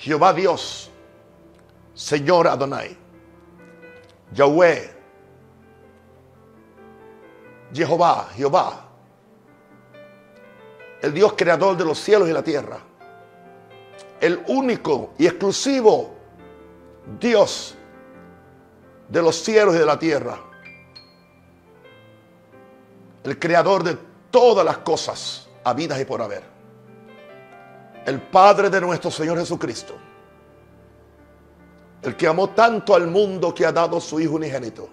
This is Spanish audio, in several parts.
Jehová Dios, Señor Adonai, Yahweh, Jehová, Jehová, el Dios creador de los cielos y la tierra, el único y exclusivo Dios de los cielos y de la tierra, el creador de todas las cosas habidas y por haber, el Padre de nuestro Señor Jesucristo, el que amó tanto al mundo que ha dado su Hijo unigénito,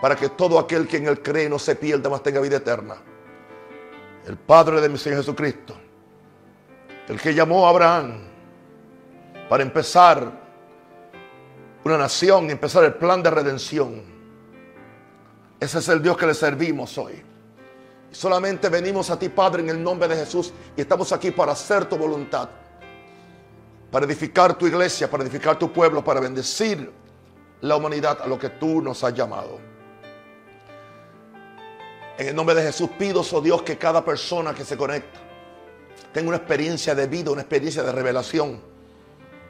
para que todo aquel que en él cree no se pierda, mas tenga vida eterna. El Padre de mi Señor Jesucristo, el que llamó a Abraham para empezar una nación y empezar el plan de redención. Ese es el Dios que le servimos hoy. Solamente venimos a ti, Padre, en el nombre de Jesús y estamos aquí para hacer tu voluntad, para edificar tu iglesia, para edificar tu pueblo, para bendecir la humanidad a lo que tú nos has llamado. En el nombre de Jesús pido, oh Dios, que cada persona que se conecta tenga una experiencia de vida, una experiencia de revelación,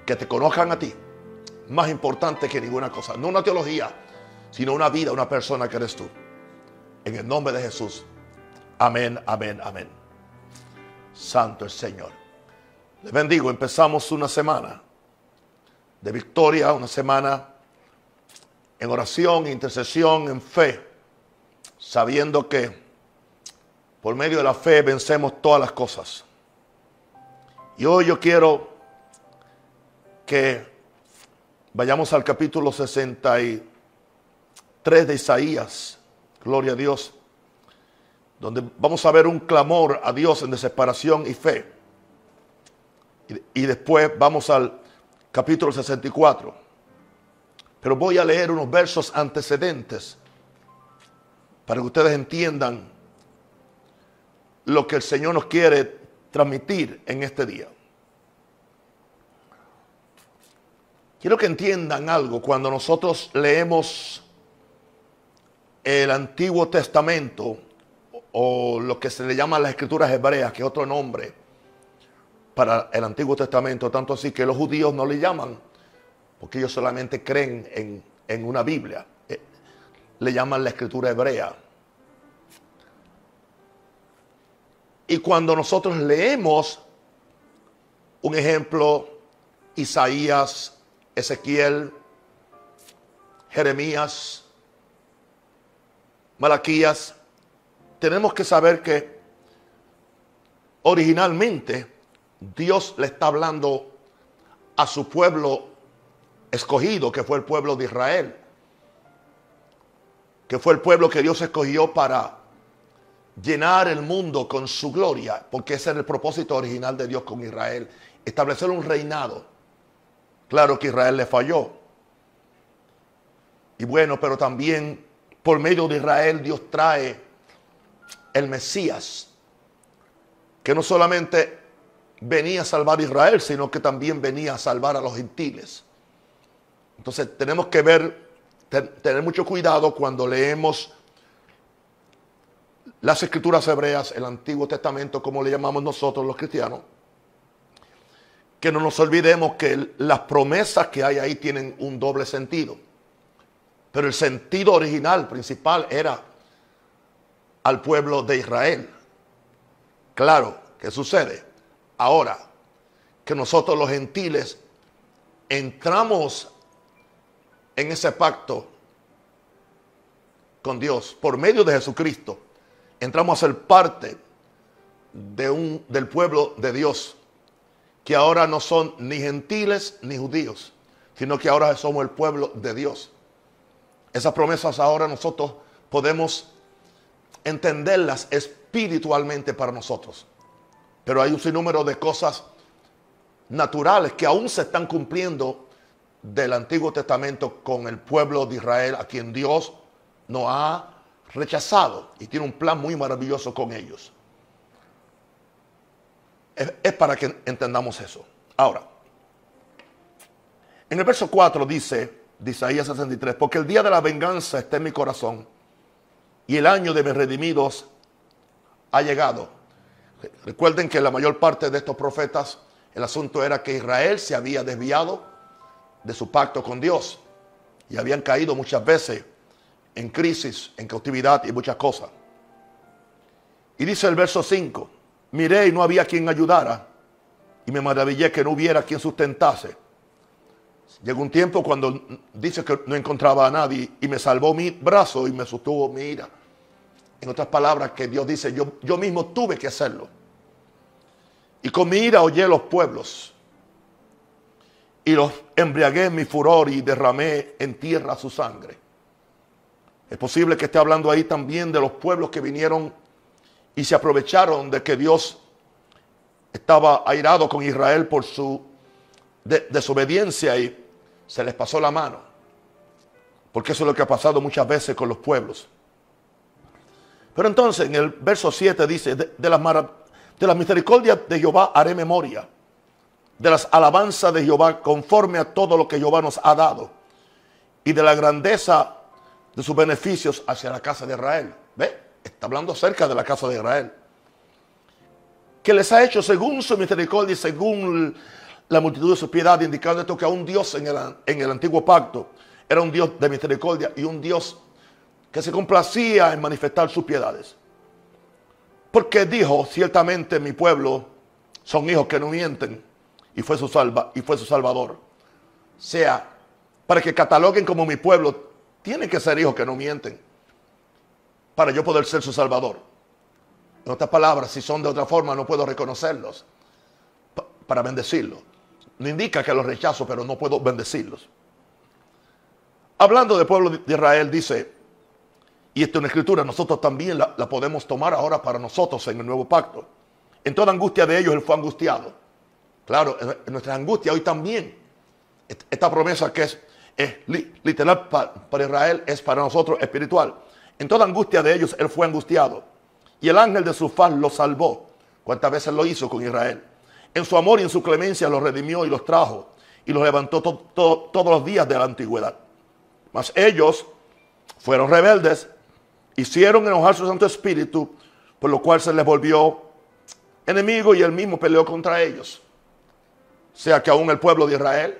que te conozcan a ti, más importante que ninguna cosa. No una teología, sino una vida, una persona que eres tú. En el nombre de Jesús. Amén, amén, amén. Santo el Señor. Les bendigo. Empezamos una semana de victoria, una semana en oración, intercesión, en fe, sabiendo que por medio de la fe vencemos todas las cosas. Y hoy yo quiero que vayamos al capítulo 63 de Isaías, gloria a Dios, donde vamos a ver un clamor a Dios en desesperación y fe. Y, y después vamos al capítulo 64. Pero voy a leer unos versos antecedentes para que ustedes entiendan lo que el Señor nos quiere transmitir en este día. Quiero que entiendan algo cuando nosotros leemos el Antiguo Testamento o lo que se le llama las escrituras hebreas, que es otro nombre para el Antiguo Testamento, tanto así que los judíos no le llaman, porque ellos solamente creen en, en una Biblia, eh, le llaman la escritura hebrea. Y cuando nosotros leemos, un ejemplo, Isaías, Ezequiel, Jeremías, Malaquías, tenemos que saber que originalmente Dios le está hablando a su pueblo escogido, que fue el pueblo de Israel, que fue el pueblo que Dios escogió para llenar el mundo con su gloria, porque ese era el propósito original de Dios con Israel, establecer un reinado. Claro que Israel le falló. Y bueno, pero también por medio de Israel Dios trae el Mesías, que no solamente venía a salvar a Israel, sino que también venía a salvar a los gentiles. Entonces tenemos que ver, tener mucho cuidado cuando leemos las escrituras hebreas, el Antiguo Testamento, como le llamamos nosotros los cristianos, que no nos olvidemos que las promesas que hay ahí tienen un doble sentido. Pero el sentido original, principal, era al pueblo de Israel. Claro, ¿qué sucede? Ahora que nosotros los gentiles entramos en ese pacto con Dios por medio de Jesucristo, entramos a ser parte de un, del pueblo de Dios, que ahora no son ni gentiles ni judíos, sino que ahora somos el pueblo de Dios. Esas promesas ahora nosotros podemos entenderlas espiritualmente para nosotros. Pero hay un sinnúmero de cosas naturales que aún se están cumpliendo del Antiguo Testamento con el pueblo de Israel, a quien Dios no ha rechazado y tiene un plan muy maravilloso con ellos. Es, para que entendamos eso. Ahora, en el verso 4 dice, de Isaías 63, porque el día de la venganza está en mi corazón y el año de mis redimidos ha llegado. Recuerden que la mayor parte de estos profetas El asunto era que Israel se había desviado de su pacto con Dios y habían caído muchas veces en crisis, en cautividad y muchas cosas. Y dice el verso 5, miré y no había quien ayudara y me maravillé que no hubiera quien sustentase. Llegó un tiempo cuando dice que no encontraba a nadie y me salvó mi brazo y me sostuvo mi ira. En otras palabras, que Dios dice, yo, yo mismo tuve que hacerlo. Y con mi ira hollé los pueblos y los embriagué en mi furor y derramé en tierra su sangre. Es posible que esté hablando ahí también de los pueblos que vinieron y se aprovecharon de que Dios estaba airado con Israel por su desobediencia y se les pasó la mano. Porque eso es lo que ha pasado muchas veces con los pueblos. Pero entonces en el verso 7 dice, de, las, de las misericordias de Jehová haré memoria, de las alabanzas de Jehová conforme a todo lo que Jehová nos ha dado, y de la grandeza de sus beneficios hacia la casa de Israel. ¿Ve? Está hablando acerca de la casa de Israel. Que les ha hecho según su misericordia y según la multitud de su piedad, indicando esto que a un Dios en el, en el antiguo pacto era un Dios de misericordia y un Dios que se complacía en manifestar sus piedades. Porque dijo, ciertamente mi pueblo son hijos que no mienten y fue su, salva, y fue su salvador. Sea, para que cataloguen como mi pueblo, tienen que ser hijos que no mienten para yo poder ser su salvador. En otras palabras, si son de otra forma, no puedo reconocerlos para bendecirlos. No indica que los rechazo, pero no puedo bendecirlos. Hablando del pueblo de Israel, dice, y esto en escritura, nosotros también la, podemos tomar ahora para nosotros en el nuevo pacto. En toda angustia de ellos, Él fue angustiado. Claro, en nuestra angustia hoy también. Esta promesa que es, literal para, para Israel es para nosotros espiritual. En toda angustia de ellos, Él fue angustiado. Y el ángel de su faz lo salvó. ¿Cuántas veces lo hizo con Israel? En su amor y en su clemencia los redimió y los trajo y los levantó todos los días de la antigüedad. Mas ellos fueron rebeldes, hicieron enojar su Santo Espíritu, por lo cual se les volvió enemigo y él mismo peleó contra ellos. O sea que aún el pueblo de Israel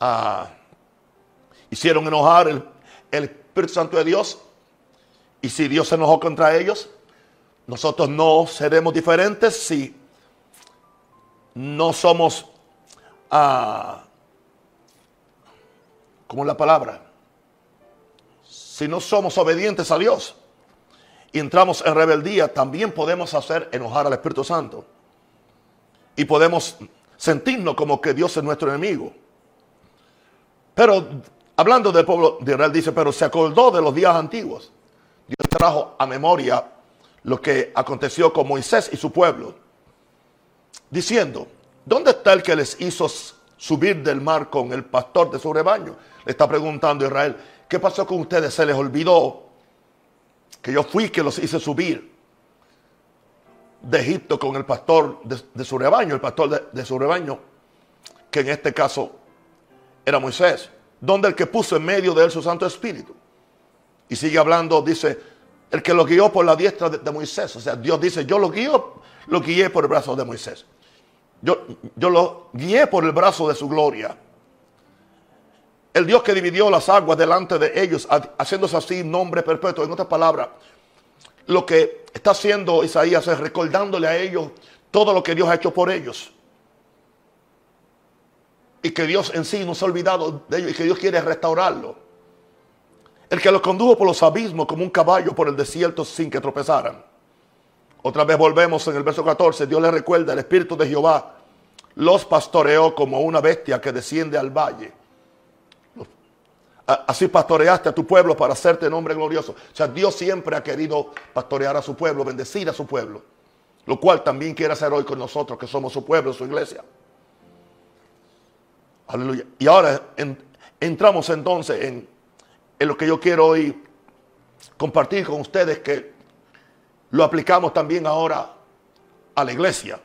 ah, hicieron enojar el, el Espíritu Santo de Dios. Y si Dios se enojó contra ellos, nosotros no seremos diferentes si no somos, ah, como la palabra, si no somos obedientes a Dios y entramos en rebeldía, también podemos hacer enojar al Espíritu Santo. Y podemos sentirnos como que Dios es nuestro enemigo. Pero hablando del pueblo de Israel, dice, pero se acordó de los días antiguos. Dios trajo a memoria lo que aconteció con Moisés y su pueblo diciendo, ¿dónde está el que les hizo subir del mar con el pastor de su rebaño? Le está preguntando Israel, ¿qué pasó con ustedes? ¿Se les olvidó que yo fui que los hice subir de Egipto con el pastor de, su rebaño, el pastor de, de su rebaño, que en este caso era Moisés? ¿Dónde el que puso en medio de él su Santo Espíritu? Y sigue hablando, dice, el que lo guió por la diestra de, Moisés. O sea, Dios dice, yo lo guío, lo guié por el brazo de Moisés. Yo, yo lo guié por el brazo de su gloria. El Dios que dividió las aguas delante de ellos, haciéndose así nombre perpetuo. En otras palabras, lo que está haciendo Isaías es recordándole a ellos todo lo que Dios ha hecho por ellos. Y que Dios en sí no se ha olvidado de ellos y que Dios quiere restaurarlo. El que los condujo por los abismos como un caballo por el desierto sin que tropezaran. Otra vez volvemos en el verso 14. Dios le recuerda, el Espíritu de Jehová los pastoreó como una bestia que desciende al valle. Así pastoreaste a tu pueblo para hacerte nombre glorioso. O sea, Dios siempre ha querido pastorear a su pueblo, bendecir a su pueblo. Lo cual también quiere hacer hoy con nosotros, que somos su pueblo, su iglesia. Aleluya. Y ahora entramos entonces en, en lo que yo quiero hoy compartir con ustedes, que lo aplicamos también ahora a la iglesia,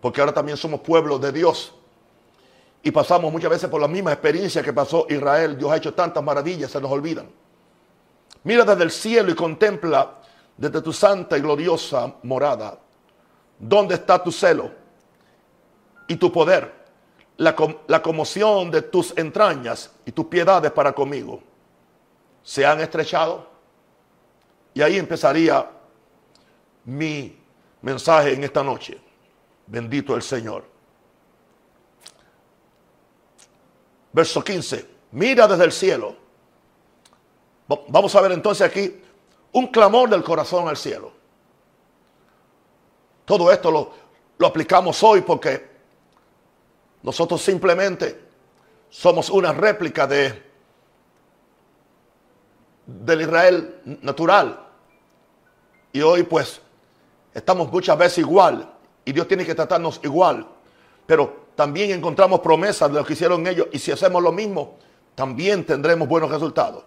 porque ahora también somos pueblos de Dios. Y pasamos muchas veces por la misma experiencia que pasó Israel. Dios ha hecho tantas maravillas, se nos olvidan. Mira desde el cielo y contempla desde tu santa y gloriosa morada. ¿Dónde está tu celo? y tu poder, la, la conmoción de tus entrañas y tus piedades para conmigo se han estrechado. Y ahí empezaría mi mensaje en esta noche. Bendito el Señor. Verso 15. Mira desde el cielo. Vamos a ver entonces aquí un clamor del corazón al cielo. Todo esto lo, lo aplicamos hoy porque nosotros simplemente somos una réplica de del Israel natural. Y hoy pues estamos muchas veces igual y Dios tiene que tratarnos igual. Pero también encontramos promesas de lo que hicieron ellos y si hacemos lo mismo, también tendremos buenos resultados.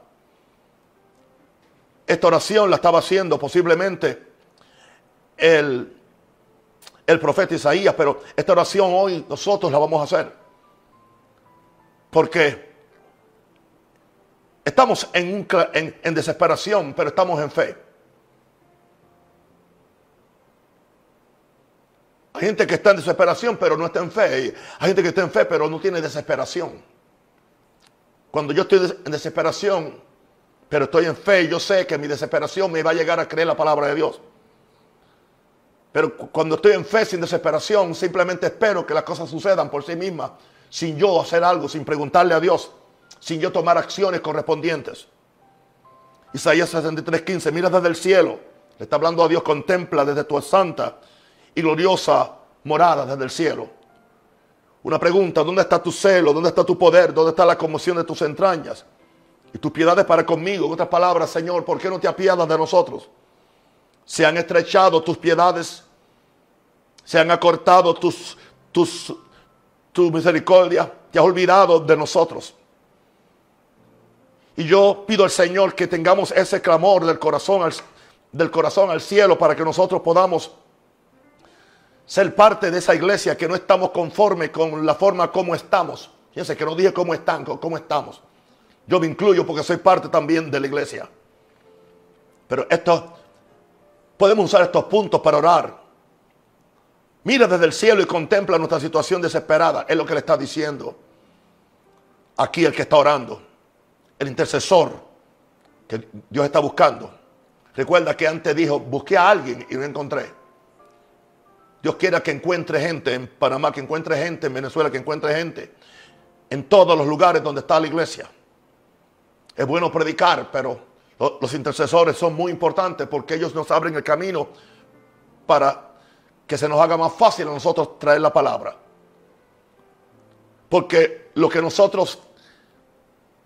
Esta oración la estaba haciendo posiblemente el, el profeta Isaías, pero esta oración hoy nosotros la vamos a hacer. Porque estamos en, desesperación, pero estamos en fe. Hay gente que está en desesperación, pero no está en fe. Hay gente que está en fe, pero no tiene desesperación. Cuando yo estoy en desesperación, pero estoy en fe, yo sé que mi desesperación me va a llegar a creer la palabra de Dios. Pero cuando estoy en fe sin desesperación, simplemente espero que las cosas sucedan por sí mismas, sin yo hacer algo, sin preguntarle a Dios, sin yo tomar acciones correspondientes. Isaías 63:15, mira desde el cielo, le está hablando a Dios, contempla desde tu santa y gloriosa morada desde el cielo. Una pregunta, ¿dónde está tu celo? ¿Dónde está tu poder? ¿Dónde está la conmoción de tus entrañas? Y tus piedades para conmigo. En otras palabras, Señor, ¿por qué no te apiadas de nosotros? Se han estrechado tus piedades. Se han acortado tus, tus, tu misericordia. Te has olvidado de nosotros. Y yo pido al Señor que tengamos ese clamor del corazón al, del corazón al cielo para que nosotros podamos ser parte de esa iglesia que no estamos conforme con la forma como estamos. Fíjense que no dije cómo están, cómo estamos. Yo me incluyo porque soy parte también de la iglesia. Pero esto, podemos usar estos puntos para orar. Mira desde el cielo y contempla nuestra situación desesperada. Es lo que le está diciendo aquí el que está orando. El intercesor que Dios está buscando. Recuerda que antes dijo, busqué a alguien y no encontré. Dios quiera que encuentre gente en Panamá, que encuentre gente en Venezuela, que encuentre gente en todos los lugares donde está la iglesia. Es bueno predicar, pero los intercesores son muy importantes porque ellos nos abren el camino para que se nos haga más fácil a nosotros traer la palabra. Porque lo que nosotros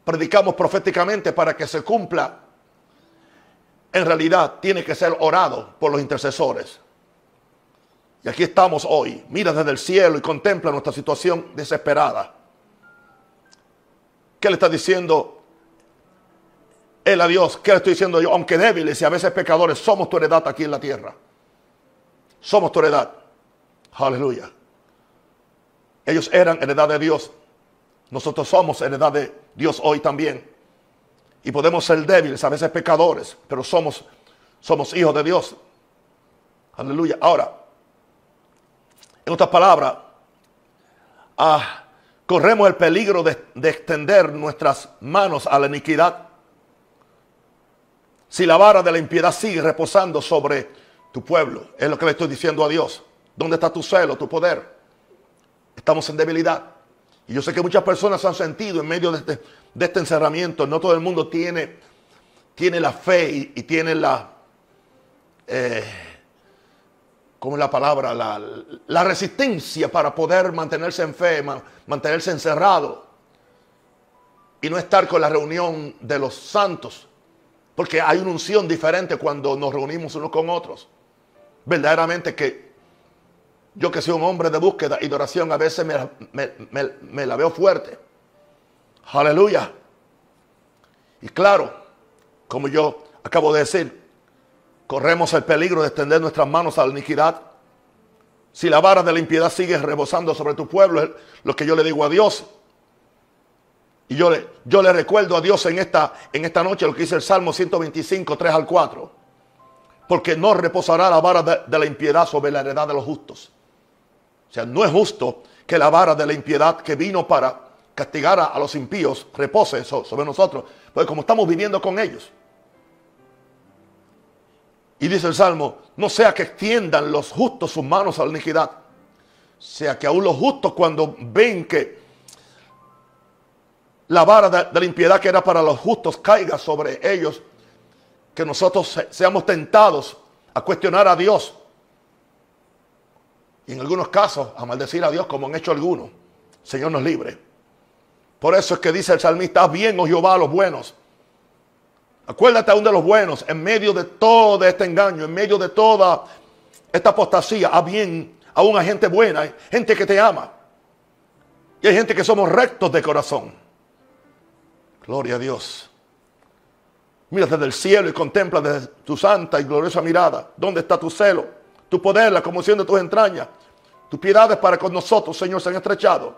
predicamos proféticamente para que se cumpla, en realidad tiene que ser orado por los intercesores. Y aquí estamos hoy. Mira desde el cielo y contempla nuestra situación desesperada. ¿Qué le está diciendo él a Dios? ¿Qué le estoy diciendo yo? Aunque débiles y a veces pecadores, somos tu heredad aquí en la tierra. Somos tu heredad. Aleluya. Ellos eran heredad de Dios. Nosotros somos heredad de Dios hoy también. Y podemos ser débiles, a veces pecadores, pero somos, somos hijos de Dios. Aleluya. Ahora, en otras palabras, ah, corremos el peligro de, extender nuestras manos a la iniquidad. Si la vara de la impiedad sigue reposando sobre tu pueblo, es lo que le estoy diciendo a Dios. ¿Dónde está tu celo, tu poder? Estamos en debilidad. Y yo sé que muchas personas han sentido en medio de este, este encerramiento. No todo el mundo tiene, tiene la fe y, tiene la, eh, ¿cómo es la palabra? La, resistencia para poder mantenerse en fe, mantenerse encerrado y no estar con la reunión de los santos. Porque hay una unción diferente cuando nos reunimos unos con otros. Verdaderamente que yo que soy un hombre de búsqueda y de oración, a veces me, la veo fuerte. Aleluya. Y claro, como yo acabo de decir, corremos el peligro de extender nuestras manos a la iniquidad. Si la vara de la impiedad sigue rebosando sobre tu pueblo, es lo que yo le digo a Dios. Y yo le, recuerdo a Dios en esta, en esta noche lo que dice el Salmo 125, 3 al 4. Porque no reposará la vara de la impiedad sobre la heredad de los justos. O sea, no es justo que la vara de la impiedad que vino para castigar a los impíos repose sobre nosotros. Pues como estamos viviendo con ellos. Y dice el Salmo, no sea que extiendan los justos sus manos a la iniquidad. Sea que aún los justos cuando ven que la vara de, la impiedad que era para los justos caiga sobre ellos, que nosotros seamos tentados a cuestionar a Dios. Y en algunos casos a maldecir a Dios como han hecho algunos. Señor nos libre. Por eso es que dice el salmista, bien, oh Jehová, los buenos Acuérdate aún de los buenos, en medio de todo este engaño, en medio de toda esta apostasía, a bien, aún hay gente buena, gente que te ama. Y hay gente que somos rectos de corazón. Gloria a Dios. Mira desde el cielo y contempla desde tu santa y gloriosa mirada. ¿Dónde está tu celo? Tu poder, la conmoción de tus entrañas. Tus piedades para con nosotros, Señor, se han estrechado.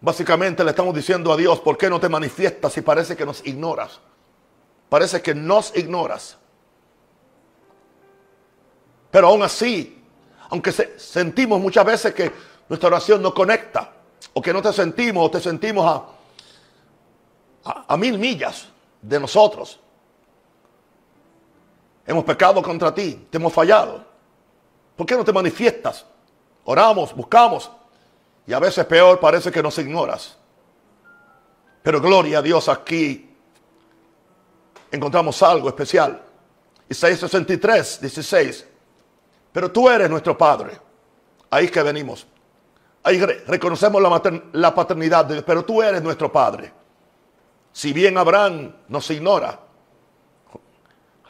Básicamente le estamos diciendo a Dios, ¿por qué no te manifiestas si parece que nos ignoras? Parece que nos ignoras. Pero aún así, aunque sentimos muchas veces que nuestra oración no conecta, o que no te sentimos, o te sentimos a, a mil millas de nosotros, hemos pecado contra ti, te hemos fallado. ¿Por qué no te manifiestas? Oramos, buscamos, y a veces peor, parece que nos ignoras. Pero gloria a Dios aquí. Encontramos algo especial. Isaías 63, 16. Pero tú eres nuestro Padre. Ahí es que venimos. Ahí reconocemos la, la paternidad de Dios, pero tú eres nuestro Padre. Si bien Abraham nos ignora.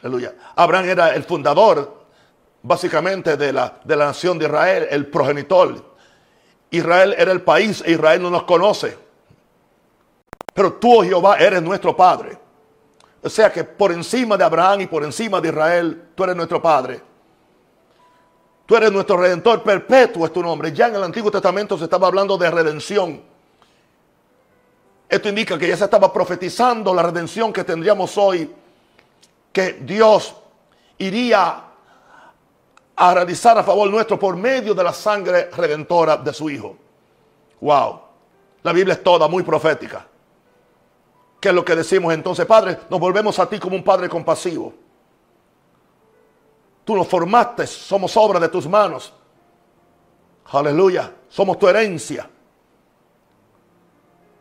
Aleluya. Abraham era el fundador, básicamente, de la, de la nación de Israel, el progenitor Israel era el país e Israel no nos conoce. Pero tú, oh Jehová, eres nuestro Padre. O sea que por encima de Abraham y por encima de Israel, tú eres nuestro Padre. Tú eres nuestro redentor perpetuo, es tu nombre. Ya en el Antiguo Testamento se estaba hablando de redención. Esto indica que ya se estaba profetizando la redención que tendríamos hoy, que Dios iría a realizar a favor nuestro por medio de la sangre redentora de su Hijo. Wow. La Biblia es toda muy profética. ¿Qué es lo que decimos entonces, Padre? Nos volvemos a ti como un Padre compasivo. Tú nos formaste, somos obra de tus manos. Aleluya, somos tu herencia.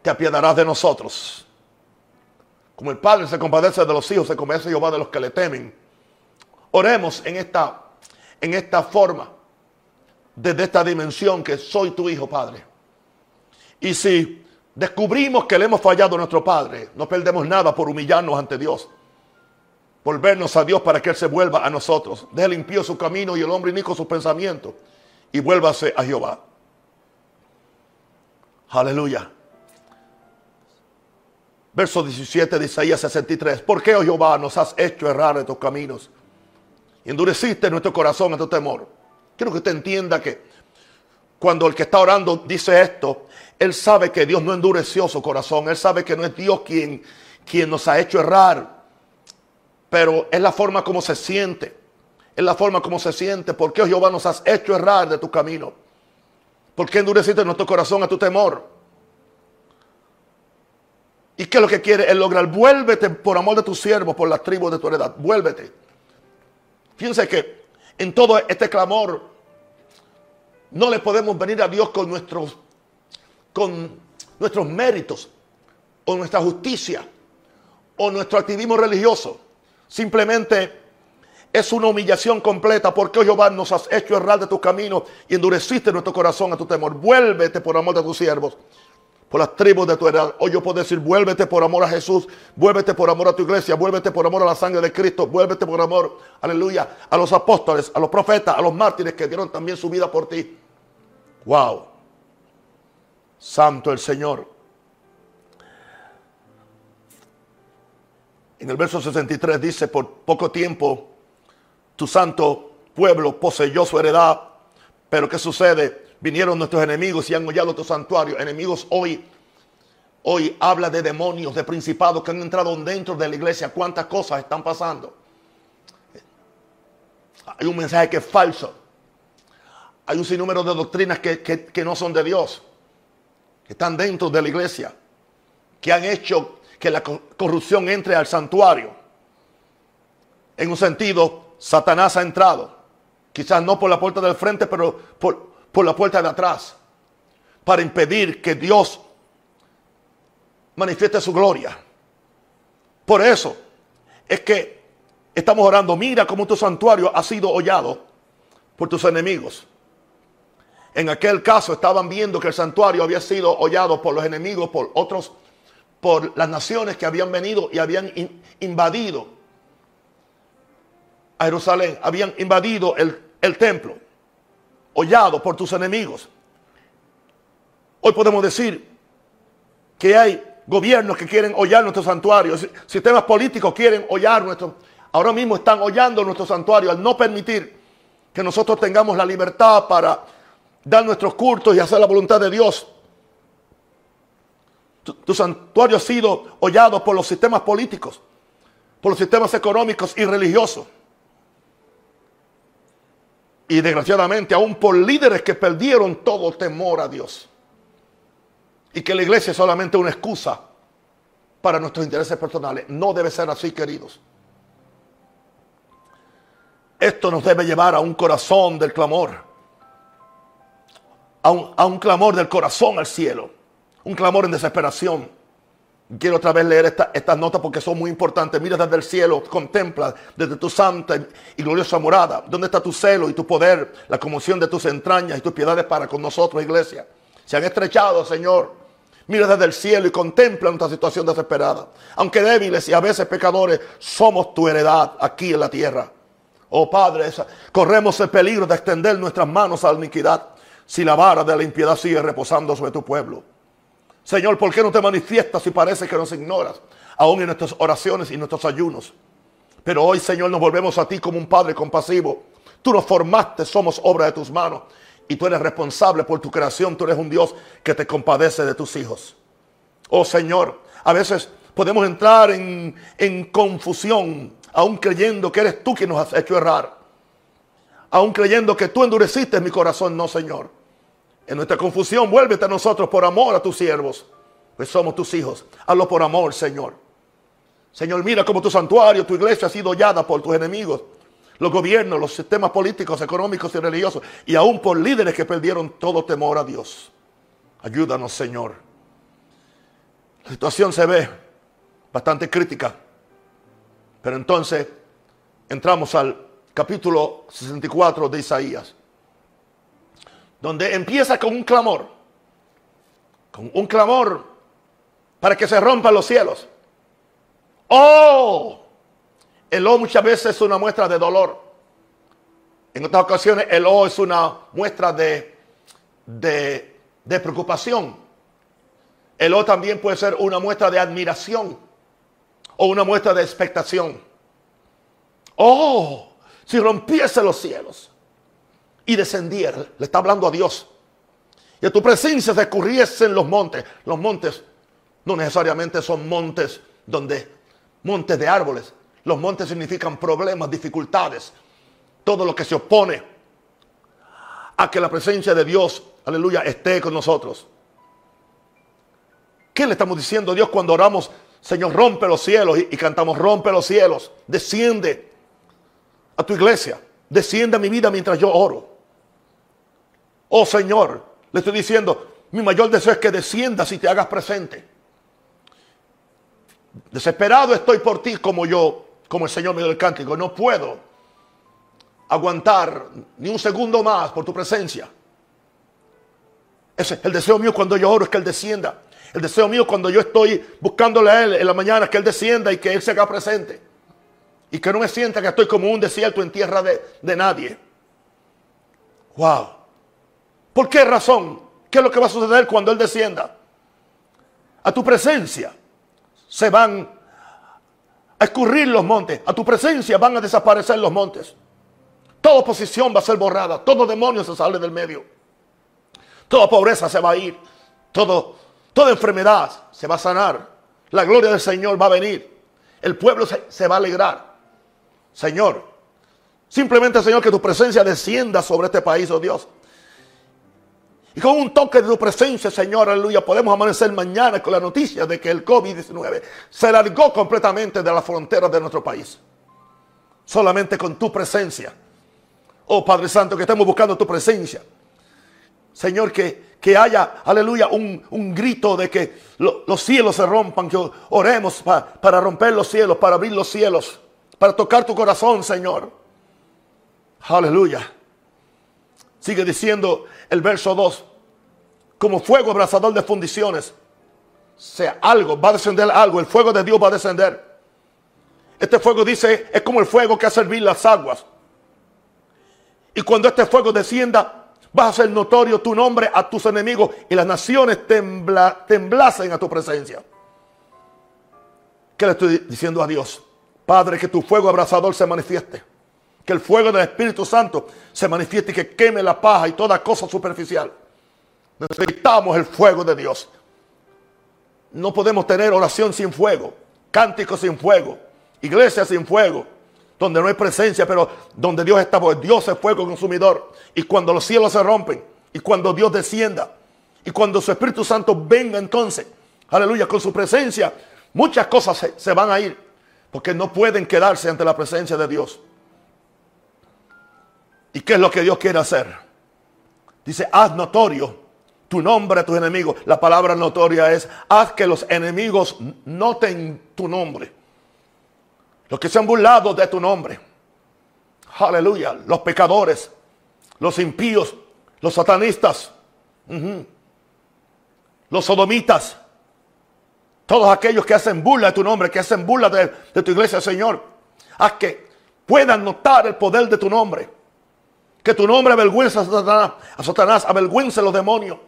Te apiadarás de nosotros. Como el Padre se compadece de los hijos, se compadece Jehová de los que le temen. Oremos en esta en esta forma, desde esta dimensión que soy tu hijo, Padre. Y si descubrimos que le hemos fallado a nuestro Padre, no perdemos nada por humillarnos ante Dios. Volvernos a Dios para que Él se vuelva a nosotros. Deje limpio su camino y el hombre inico sus pensamientos. Y vuélvase a Jehová. Aleluya. Verso 17 de Isaías 63. ¿Por qué, oh Jehová, nos has hecho errar de tus caminos? Y endureciste nuestro corazón tu temor. Quiero que usted entienda que cuando el que está orando dice esto, él sabe que Dios no endureció su corazón, él sabe que no es Dios quien, quien nos ha hecho errar, pero es la forma como se siente, es la forma como se siente. ¿Por qué, Jehová, nos has hecho errar de tu camino? ¿Por qué endureciste nuestro corazón a tu temor? ¿Y qué es lo que quiere? Él lograr, vuélvete por amor de tus siervos, por las tribus de tu heredad, vuélvete. Fíjense que en todo este clamor no le podemos venir a Dios con nuestros, con nuestros méritos o nuestra justicia o nuestro activismo religioso. Simplemente es una humillación completa porque, oh Jehová, nos has hecho errar de tu camino y endureciste nuestro corazón a tu temor. Vuélvete por amor de tus siervos por las tribus de tu edad. Hoy yo puedo decir, vuélvete por amor a Jesús, vuélvete por amor a tu iglesia, vuélvete por amor a la sangre de Cristo, vuélvete por amor, aleluya, a los apóstoles, a los profetas, a los mártires que dieron también su vida por ti. Wow. Santo el Señor. En el verso 63 dice, por poco tiempo tu santo pueblo poseyó su heredad, pero ¿qué sucede? Vinieron nuestros enemigos y han hollado tu santuario. Enemigos hoy, hoy habla de demonios, de principados que han entrado dentro de la iglesia. ¿Cuántas cosas están pasando? Hay un mensaje que es falso. hay un sinnúmero de doctrinas que, que no son de Dios, que están dentro de la iglesia, que han hecho que la corrupción entre al santuario. En un sentido, Satanás ha entrado, quizás no por la puerta del frente, pero por, por la puerta de atrás, para impedir que Dios manifieste su gloria. Por eso es que estamos orando, mira cómo tu santuario ha sido hollado por tus enemigos. En aquel caso estaban viendo que el santuario había sido hollado por los enemigos, por otros por las naciones que habían venido y habían invadido a Jerusalén, habían invadido el, el templo, hollado por tus enemigos. Hoy podemos decir que hay gobiernos que quieren hollar nuestro santuario, sistemas políticos quieren hollar nuestro, ahora mismo están hollando nuestro santuario al no permitir que nosotros tengamos la libertad para dar nuestros cultos y hacer la voluntad de Dios. Tu, santuario ha sido hollado por los sistemas políticos, por los sistemas económicos y religiosos. Y desgraciadamente aún por líderes que perdieron todo temor a Dios. Y que la iglesia es solamente una excusa para nuestros intereses personales. No debe ser así, queridos. Esto nos debe llevar a un corazón del clamor. A un, a un clamor del corazón al cielo un clamor en desesperación. Quiero otra vez leer estas notas porque son muy importantes. Mira desde el cielo, contempla desde tu santa y gloriosa morada. ¿Dónde está tu celo y tu poder, la conmoción de tus entrañas y tus piedades para con nosotros, iglesia? Se han estrechado, Señor. Mira desde el cielo y contempla nuestra situación desesperada. Aunque débiles y a veces pecadores, somos tu heredad aquí en la tierra. Oh Padre, corremos el peligro de extender nuestras manos a la iniquidad si la vara de la impiedad sigue reposando sobre tu pueblo. Señor, ¿por qué no te manifiestas si parece que nos ignoras? Aún en nuestras oraciones y nuestros ayunos. Pero hoy, Señor, nos volvemos a ti como un Padre compasivo. Tú nos formaste, somos obra de tus manos. Y tú eres responsable por tu creación. Tú eres un Dios que te compadece de tus hijos. Oh Señor, a veces podemos entrar en, en confusión, aún creyendo que eres tú quien nos has hecho errar. Aún creyendo que tú endureciste mi corazón. No, Señor. En nuestra confusión, vuélvete a nosotros por amor a tus siervos, pues somos tus hijos. Hazlo por amor, Señor. Señor, mira cómo tu santuario, tu iglesia ha sido hollada por tus enemigos, los gobiernos, los sistemas políticos, económicos y religiosos, y aún por líderes que perdieron todo temor a Dios. Ayúdanos, Señor. La situación se ve bastante crítica, pero entonces entramos al capítulo 64 de Isaías donde empieza con un clamor, con un clamor para que se rompan los cielos. Oh, el O muchas veces es una muestra de dolor. En otras ocasiones el O es una muestra de, de, preocupación. El O también puede ser una muestra de admiración o una muestra de expectación. Oh, si rompiese los cielos y descendiera. Le está hablando a Dios. Y a tu presencia se escurriesen los montes. Los montes no necesariamente son montes donde, montes de árboles. Los montes significan problemas, dificultades. Todo lo que se opone a que la presencia de Dios, aleluya, esté con nosotros. ¿Qué le estamos diciendo a Dios cuando oramos? Señor, rompe los cielos y, y cantamos, rompe los cielos. Desciende a tu iglesia. Desciende a mi vida mientras yo oro. Oh Señor, le estoy diciendo, mi mayor deseo es que desciendas y te hagas presente. Desesperado estoy por ti como yo, como el Señor me dio el cántico. No puedo aguantar ni un segundo más por tu presencia. Ese, el deseo mío cuando yo oro es que Él descienda. El deseo mío cuando yo estoy buscándole a Él en la mañana es que Él descienda y que Él se haga presente. Y que no me sienta que estoy como un desierto en tierra de, de nadie. Wow. ¿Por qué razón? ¿Qué es lo que va a suceder cuando Él descienda? A tu presencia se van a escurrir los montes. A tu presencia van a desaparecer los montes. Toda oposición va a ser borrada. Todo demonio se sale del medio. Toda pobreza se va a ir. Todo, toda enfermedad se va a sanar. La gloria del Señor va a venir. El pueblo se, se va a alegrar. Señor, simplemente Señor que tu presencia descienda sobre este país, oh Dios Y con un toque de tu presencia, Señor, aleluya, podemos amanecer mañana con la noticia de que el COVID-19 se largó completamente de la frontera de nuestro país. Solamente con tu presencia. Oh Padre Santo, que estemos buscando tu presencia. Señor, que, que haya, aleluya, un, un grito de que los cielos se rompan, que oremos para romper los cielos, para abrir los cielos, para tocar tu corazón, Señor. Aleluya. Sigue diciendo el verso 2. Como fuego abrasador de fundiciones. Sea algo, va a descender algo. El fuego de Dios va a descender. Este fuego dice, es como el fuego que hace hervir las aguas. Y cuando este fuego descienda, vas a hacer notorio tu nombre a tus enemigos y las naciones tembla, temblacen a tu presencia. ¿Qué le estoy diciendo a Dios? Padre, que tu fuego abrasador se manifieste que el fuego del Espíritu Santo se manifieste y que queme la paja y toda cosa superficial. Necesitamos el fuego de Dios. No podemos tener oración sin fuego, cánticos sin fuego, iglesia sin fuego, donde no hay presencia, pero donde Dios está, porque Dios es fuego consumidor. Y cuando los cielos se rompen, y cuando Dios descienda, y cuando su Espíritu Santo venga entonces, aleluya, con su presencia, muchas cosas se, se van a ir, porque no pueden quedarse ante la presencia de Dios. ¿Y qué es lo que Dios quiere hacer? Dice, haz notorio tu nombre a tus enemigos. La palabra notoria es, haz que los enemigos noten tu nombre. Los que se han burlado de tu nombre. Aleluya. Los pecadores, los impíos, los satanistas, los sodomitas. Todos aquellos que hacen burla de tu nombre, que hacen burla de, de tu iglesia, Señor. Haz que puedan notar el poder de tu nombre. Que tu nombre avergüenza a Satanás, a avergüence a los demonios.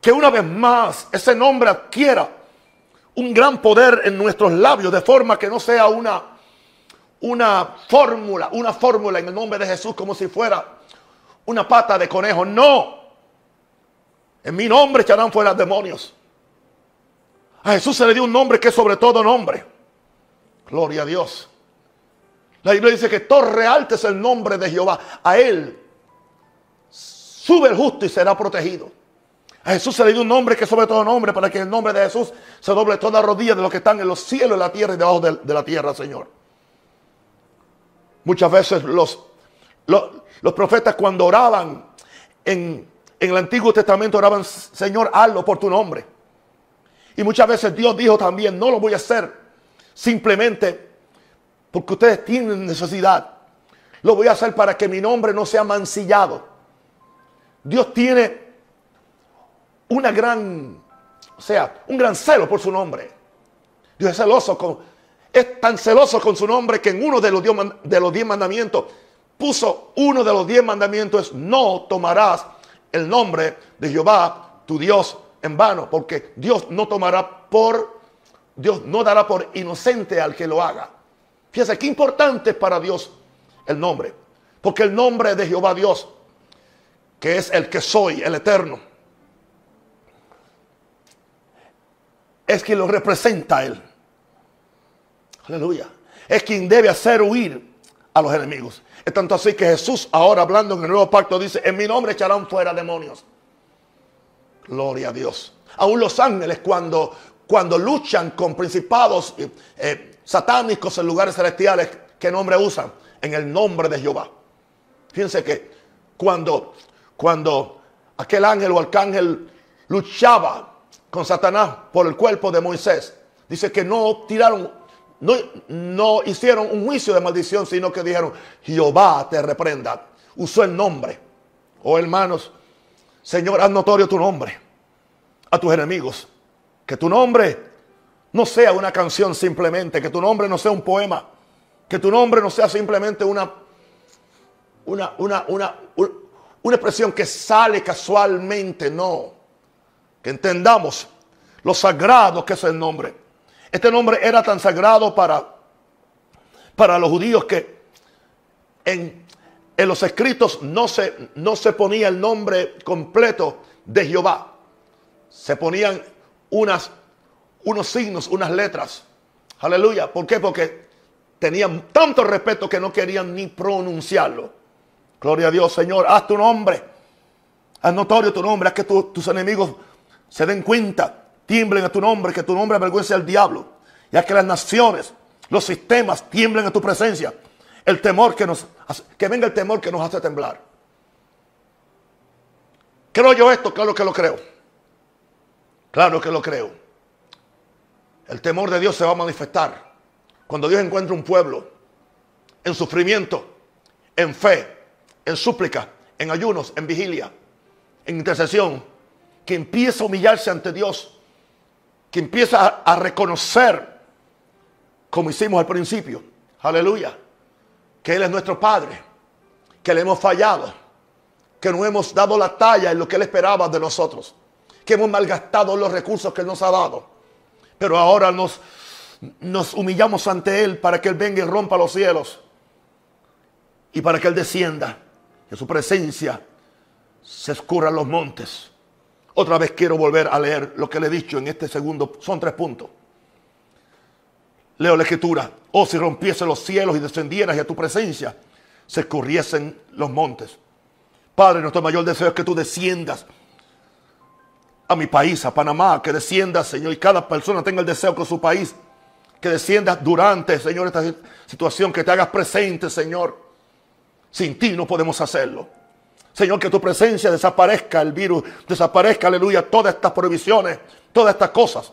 Que una vez más ese nombre adquiera un gran poder en nuestros labios, de forma que no sea una, una fórmula, una fórmula en el nombre de Jesús como si fuera una pata de conejo. No. En mi nombre echarán fuera demonios. A Jesús se le dio un nombre que es sobre todo nombre. Gloria a Dios. La Biblia dice que torre alta es el nombre de Jehová. A él sube el justo y será protegido. A Jesús se le dio un nombre que sobre todo nombre para que en el nombre de Jesús se doble toda rodilla de los que están en los cielos, en la tierra y debajo de, la tierra, Señor. Muchas veces los, los, profetas cuando oraban en, en el Antiguo Testamento oraban, Señor, hazlo por tu nombre. Y muchas veces Dios dijo también, no lo voy a hacer simplemente porque ustedes tienen necesidad. Lo voy a hacer para que mi nombre no sea mancillado. Dios tiene una gran, o sea, un gran celo por su nombre. Dios es celoso con, es tan celoso con su nombre que en uno de los, diez, de los diez mandamientos puso uno de los diez mandamientos es no tomarás el nombre de Jehová, tu Dios, en vano, porque Dios no tomará por, Dios no dará por inocente al que lo haga. Fíjense qué importante es para Dios el nombre. Porque el nombre de Jehová Dios, que es el que soy, el eterno, es quien lo representa a Él. Aleluya. Es quien debe hacer huir a los enemigos. Es tanto así que Jesús ahora hablando en el nuevo pacto dice, en mi nombre echarán fuera demonios. Gloria a Dios. Aún los ángeles cuando, cuando luchan con principados, eh, satánicos en lugares celestiales, ¿qué nombre usan? En el nombre de Jehová. Fíjense que cuando, cuando aquel ángel o arcángel luchaba con Satanás por el cuerpo de Moisés, dice que no tiraron, no, no hicieron un juicio de maldición, sino que dijeron, Jehová te reprenda. Usó el nombre. Oh hermanos, Señor, haz notorio tu nombre a tus enemigos. Que tu nombre no sea una canción simplemente, que tu nombre no sea un poema, que tu nombre no sea simplemente una, una, una, una, una expresión que sale casualmente, no. Que entendamos lo sagrado que es el nombre. Este nombre era tan sagrado para, para los judíos que en, en los escritos no se, no se ponía el nombre completo de Jehová. Se ponían unas unos signos, unas letras. Aleluya. ¿Por qué? Porque tenían tanto respeto que no querían ni pronunciarlo. Gloria a Dios, Señor. Haz tu nombre. Haz notorio tu nombre, haz que tus enemigos se den cuenta, tiemblen a tu nombre, que tu nombre avergüence al diablo. Y haz que las naciones, los sistemas tiemblen a tu presencia. El temor que nos que venga el temor que nos hace temblar. ¿Creo yo esto? Claro que lo creo. Claro que lo creo. El temor de Dios se va a manifestar cuando Dios encuentra un pueblo en sufrimiento, en fe, en súplica, en ayunos, en vigilia, en intercesión, que empieza a humillarse ante Dios, que empieza a, reconocer, como hicimos al principio, aleluya, que Él es nuestro Padre, que le hemos fallado, que no hemos dado la talla en lo que Él esperaba de nosotros, que hemos malgastado los recursos que Él nos ha dado, pero ahora nos, humillamos ante Él para que Él venga y rompa los cielos y para que Él descienda, que su presencia se escurran los montes. Otra vez quiero volver a leer lo que le he dicho en este segundo, son tres puntos. Leo la escritura, oh si rompiese los cielos y descendieras y a tu presencia se escurriesen los montes. Padre, nuestro mayor deseo es que tú desciendas a mi país, a Panamá, que desciendas, Señor, y cada persona tenga el deseo con su país, que desciendas durante, Señor, esta situación, que te hagas presente, Señor. Sin ti no podemos hacerlo. Señor, que tu presencia desaparezca, el virus desaparezca, aleluya, todas estas prohibiciones, todas estas cosas,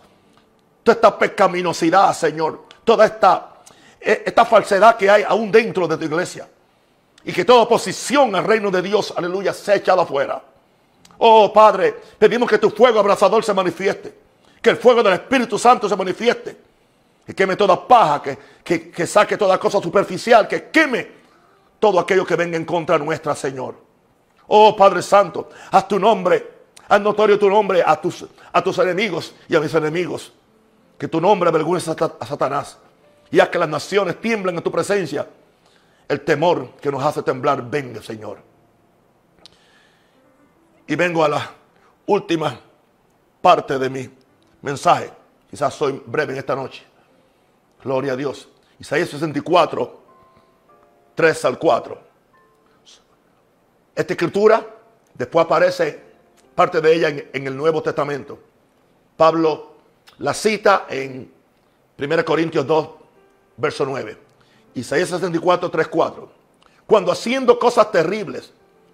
toda esta pecaminosidad, Señor, toda esta, eh, esta falsedad que hay aún dentro de tu iglesia. Y que toda oposición al reino de Dios, aleluya, sea echada afuera. Oh Padre, pedimos que tu fuego abrazador se manifieste. Que el fuego del Espíritu Santo se manifieste. Que queme toda paja, que, que, que saque toda cosa superficial, que queme todo aquello que venga en contra nuestra, Señor. Oh Padre Santo, haz tu nombre, haz notorio tu nombre a tus, a tus enemigos y a mis enemigos. Que tu nombre avergüence a Satanás y haz que las naciones tiemblen en tu presencia. El temor que nos hace temblar, venga, Señor. Y vengo a la última parte de mi mensaje. Quizás soy breve en esta noche. Gloria a Dios. Isaías 64, 3 al 4. Esta escritura después aparece parte de ella en, el Nuevo Testamento. Pablo la cita en 1 Corintios 2, verso 9. Isaías 64, 3, 4. Cuando haciendo cosas terribles,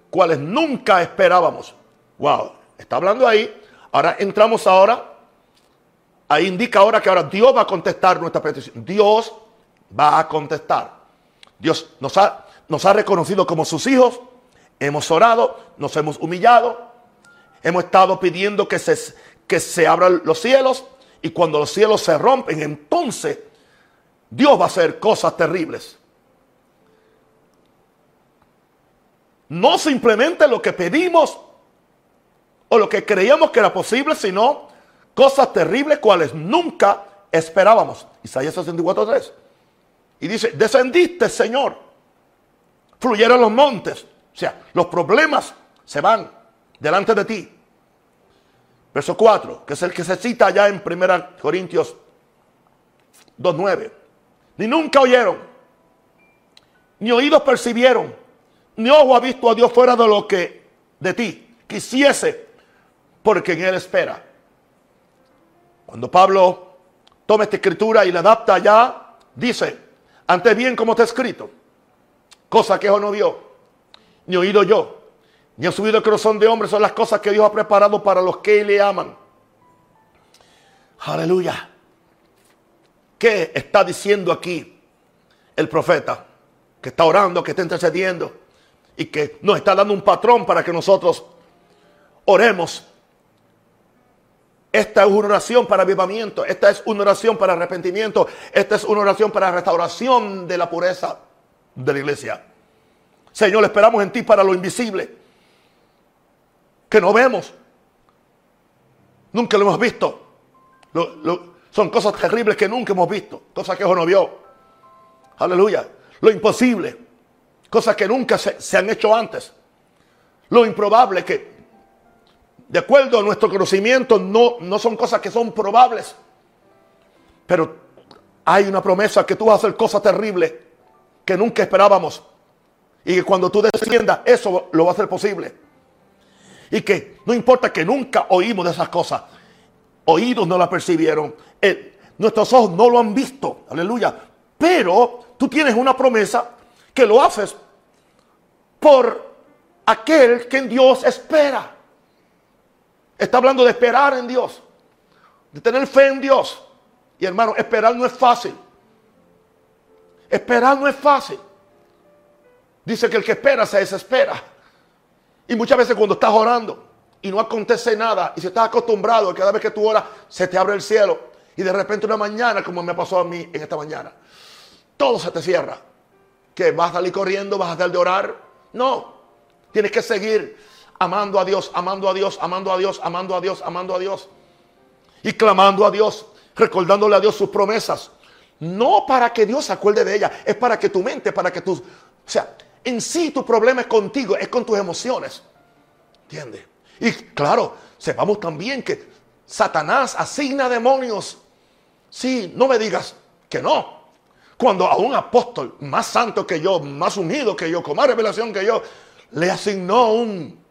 cuales nunca esperábamos. Wow, está hablando ahí. Ahora entramos ahora. Ahí indica ahora que ahora Dios va a contestar nuestra petición. Dios va a contestar. Dios nos ha, nos ha reconocido como sus hijos Hemos orado, nos hemos humillado, hemos estado pidiendo que se, que se abran los cielos y cuando los cielos se rompen, entonces Dios va a hacer cosas terribles. No simplemente lo que pedimos o lo que creíamos que era posible, sino cosas terribles cuales nunca esperábamos. Isaías 64.3. Y dice, descendiste, Señor. Fluyeron los montes. O sea, los problemas se van delante de ti. Verso 4, que es el que se cita allá en 1 Corintios 2.9. Ni nunca oyeron, ni oídos percibieron, ni ojo ha visto a Dios fuera de lo que de ti quisiese, porque en Él espera. Cuando Pablo toma esta escritura y la adapta allá, dice, antes bien como está escrito, cosa que ojo no vio, ni oído yo, ni ha subido el corazón de hombre, son las cosas que Dios ha preparado para los que le aman. Aleluya. ¿Qué está diciendo aquí el profeta? Que está orando, que está intercediendo y que nos está dando un patrón para que nosotros oremos. Esta es una oración para avivamiento, esta es una oración para arrepentimiento, esta es una oración para restauración de la pureza de la iglesia. Señor, esperamos en ti para lo invisible. Que no vemos. Nunca lo hemos visto. son cosas terribles que nunca hemos visto. Cosas que ojo no vio. Aleluya. Lo imposible. Cosas que nunca se, han hecho antes. Lo improbable que, de acuerdo a nuestro conocimiento, no, no son cosas que son probables. Pero hay una promesa que tú vas a hacer cosas terribles que nunca esperábamos. Y que cuando tú desciendas, eso lo va a hacer posible. Y que no importa que nunca oímos de esas cosas, oídos no las percibieron, nuestros ojos no lo han visto, aleluya. Pero tú tienes una promesa que lo haces por aquel que en Dios espera. Está hablando de esperar en Dios, de tener fe en Dios. Y hermano, esperar no es fácil. Esperar no es fácil. Dice que el que espera se desespera. Y muchas veces cuando estás orando y no acontece nada y si estás acostumbrado cada vez que tú oras se te abre el cielo y de repente una mañana como me pasó a mí en esta mañana, todo se te cierra. Que vas a salir corriendo, vas a dejar de orar. No, tienes que seguir amando a Dios, amando a Dios, amando a Dios, amando a Dios, amando a Dios. Y clamando a Dios, recordándole a Dios sus promesas. No para que Dios se acuerde de ella, es para que tu mente, para que tus... O sea, en sí tu problema es contigo, es con tus emociones. ¿Entiendes? Y claro, sepamos también que Satanás asigna demonios. Sí, no me digas que no. Cuando a un apóstol más santo que yo, más unido que yo, con más revelación que yo, le asignó un,